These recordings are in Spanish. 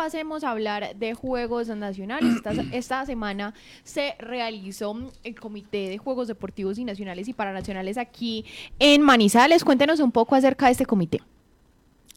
pasemos a hablar de Juegos Nacionales. Esta, esta semana se realizó el Comité de Juegos Deportivos y Nacionales y Paranacionales aquí en Manizales. Cuéntenos un poco acerca de este comité.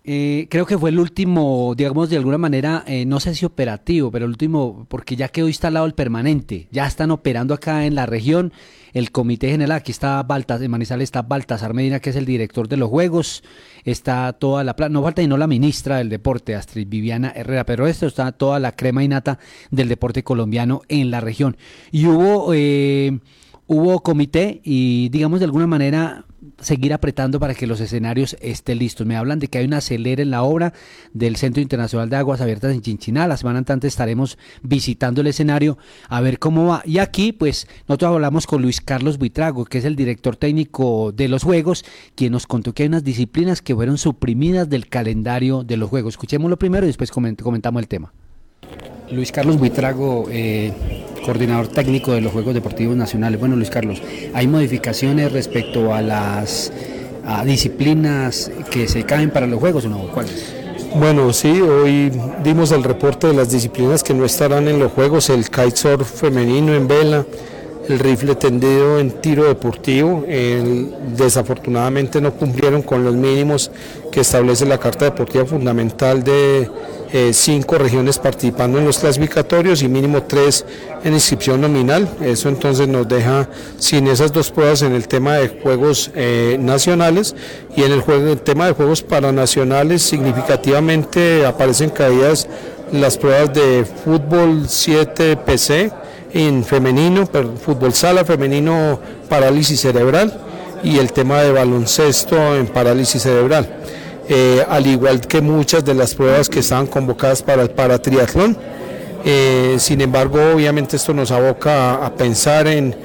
Eh, creo que fue el último, digamos, de alguna manera, eh, no sé si operativo, pero el último, porque ya quedó instalado el permanente, ya están operando acá en la región. El comité general, aquí está Baltasar, en Manizales está Baltasar Medina, que es el director de los juegos, está toda la, no falta no la ministra del deporte, Astrid Viviana Herrera, pero esto está toda la crema y nata del deporte colombiano en la región. Y hubo, eh, hubo comité y, digamos, de alguna manera seguir apretando para que los escenarios estén listos. Me hablan de que hay un acelere en la obra del Centro Internacional de Aguas Abiertas en Chinchiná. La semana antes estaremos visitando el escenario a ver cómo va. Y aquí, pues, nosotros hablamos con Luis Carlos Buitrago, que es el director técnico de los Juegos, quien nos contó que hay unas disciplinas que fueron suprimidas del calendario de los Juegos. Escuchémoslo primero y después comentamos el tema. Luis Carlos Buitrago, eh, coordinador técnico de los Juegos Deportivos Nacionales. Bueno, Luis Carlos, ¿hay modificaciones respecto a las disciplinas que se caen para los Juegos o no? ¿Cuáles? Bueno, sí, hoy dimos el reporte de las disciplinas que no estarán en los Juegos, el kitesurf femenino en vela, el rifle tendido en tiro deportivo. desafortunadamente no cumplieron con los mínimos que establece la Carta Deportiva Fundamental de eh, cinco regiones participando en los clasificatorios y mínimo tres en inscripción nominal. Eso entonces nos deja sin esas dos pruebas en el tema de juegos eh, nacionales y en el, el tema de juegos paranacionales significativamente aparecen caídas las pruebas de fútbol 7 PC en femenino, fútbol sala femenino parálisis cerebral y el tema de baloncesto en parálisis cerebral. Eh, al igual que muchas de las pruebas que estaban convocadas para para triatlón. Eh, sin embargo, obviamente esto nos aboca a, pensar en,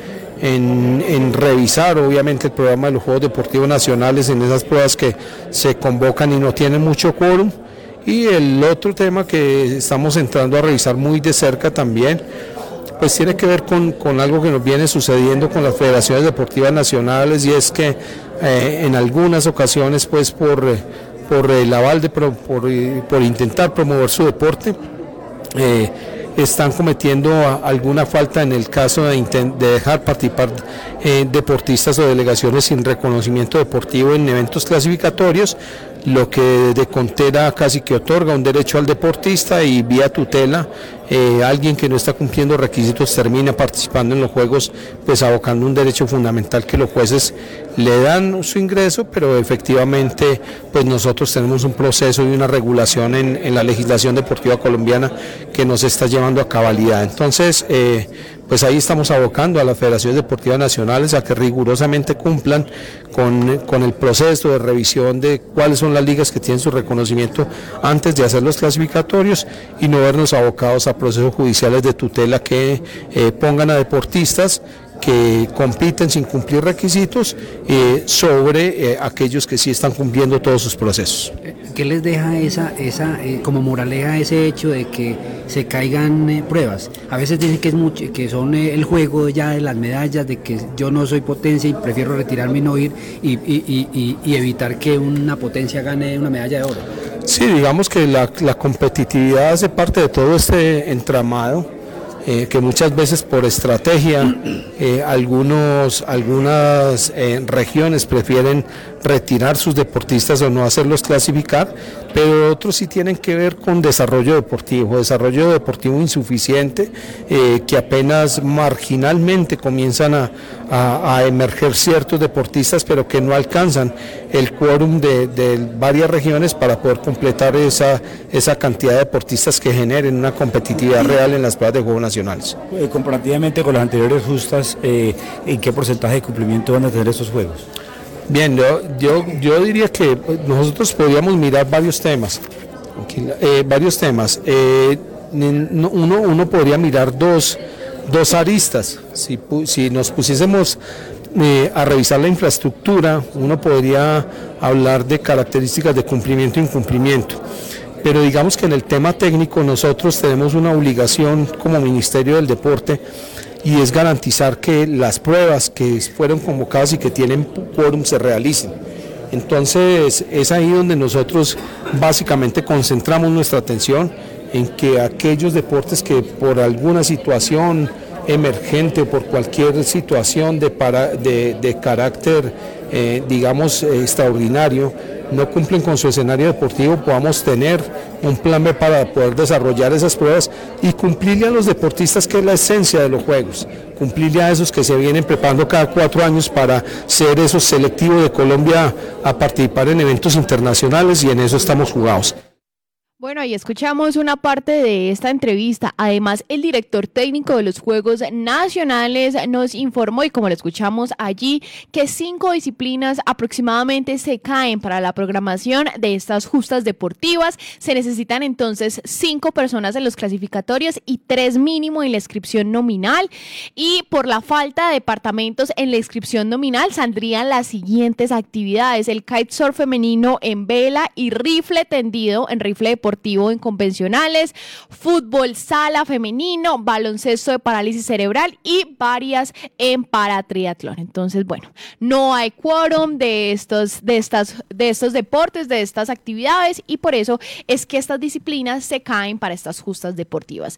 en, revisar obviamente el programa de los Juegos Deportivos Nacionales en esas pruebas que se convocan y no tienen mucho quórum. Y el otro tema que estamos entrando a revisar muy de cerca también, pues tiene que ver con, con algo que nos viene sucediendo con las federaciones deportivas nacionales y es que eh, en algunas ocasiones pues por por el aval de por, por intentar promover su deporte. Eh, están cometiendo alguna falta en el caso de, dejar participar eh, deportistas o delegaciones sin reconocimiento deportivo en eventos clasificatorios, lo que de Contera casi que otorga un derecho al deportista y vía tutela eh, alguien que no está cumpliendo requisitos termina participando en los juegos, pues abocando un derecho fundamental que los jueces le dan su ingreso, pero efectivamente pues nosotros tenemos un proceso y una regulación en, la legislación deportiva colombiana que nos está llevando a cabalidad. Entonces, eh, pues ahí estamos abocando a las federaciones deportivas nacionales a que rigurosamente cumplan con, con, el proceso de revisión de cuáles son las ligas que tienen su reconocimiento antes de hacer los clasificatorios y no vernos abocados a procesos judiciales de tutela que eh, pongan a deportistas que compiten sin cumplir requisitos eh, sobre eh, aquellos que sí están cumpliendo todos sus procesos. ¿Qué les deja esa, esa como moraleja ese hecho de que se caigan pruebas? A veces dicen que, es mucho, que son el juego ya de las medallas, de que yo no soy potencia y prefiero retirarme y no ir y, y, y, evitar que una potencia gane una medalla de oro. Sí, digamos que la, competitividad hace parte de todo este entramado eh, que muchas veces por estrategia eh, algunos, algunas eh, regiones prefieren retirar sus deportistas o no hacerlos clasificar, pero otros sí tienen que ver con desarrollo deportivo, desarrollo deportivo insuficiente, que apenas marginalmente comienzan a, emerger ciertos deportistas, pero que no alcanzan el quórum de, varias regiones para poder completar esa, esa cantidad de deportistas que generen una competitividad real en las pruebas de Juegos Nacionales. Eh, comparativamente con las anteriores justas, eh, ¿en qué porcentaje de cumplimiento van a tener estos Juegos? Bien, yo, yo, yo diría que nosotros podríamos mirar varios temas. Eh, varios temas. uno, uno podría mirar dos, dos aristas. Si, si nos pusiésemos eh, a revisar la infraestructura, uno podría hablar de características de cumplimiento e incumplimiento. Pero digamos que en el tema técnico nosotros tenemos una obligación como Ministerio del Deporte y es garantizar que las pruebas que fueron convocadas y que tienen quórum se realicen. Entonces es ahí donde nosotros básicamente concentramos nuestra atención en que aquellos deportes que por alguna situación emergente por cualquier situación de, para, de, de carácter, eh, digamos, extraordinario, no cumplen con su escenario deportivo, podamos tener un plan B para poder desarrollar esas pruebas y cumplirle a los deportistas que es la esencia de los juegos, cumplirle a esos que se vienen preparando cada cuatro años para ser esos selectivos de Colombia a participar en eventos internacionales y en eso estamos jugados. Bueno, y escuchamos una parte de esta entrevista. Además, el director técnico de los Juegos Nacionales nos informó, y como lo escuchamos allí, que cinco disciplinas aproximadamente se caen para la programación de estas justas deportivas. Se necesitan entonces cinco personas en los clasificatorios y tres mínimo en la inscripción nominal. Y por la falta de departamentos en la inscripción nominal, saldrían las siguientes actividades: el kitesurf femenino en vela y rifle tendido en rifle deportivo deportivo en convencionales, fútbol sala femenino, baloncesto de parálisis cerebral y varias en paratriatlón. Entonces, bueno, no hay quórum de estos, de estas, de estos deportes, de estas actividades y por eso es que estas disciplinas se caen para estas justas deportivas.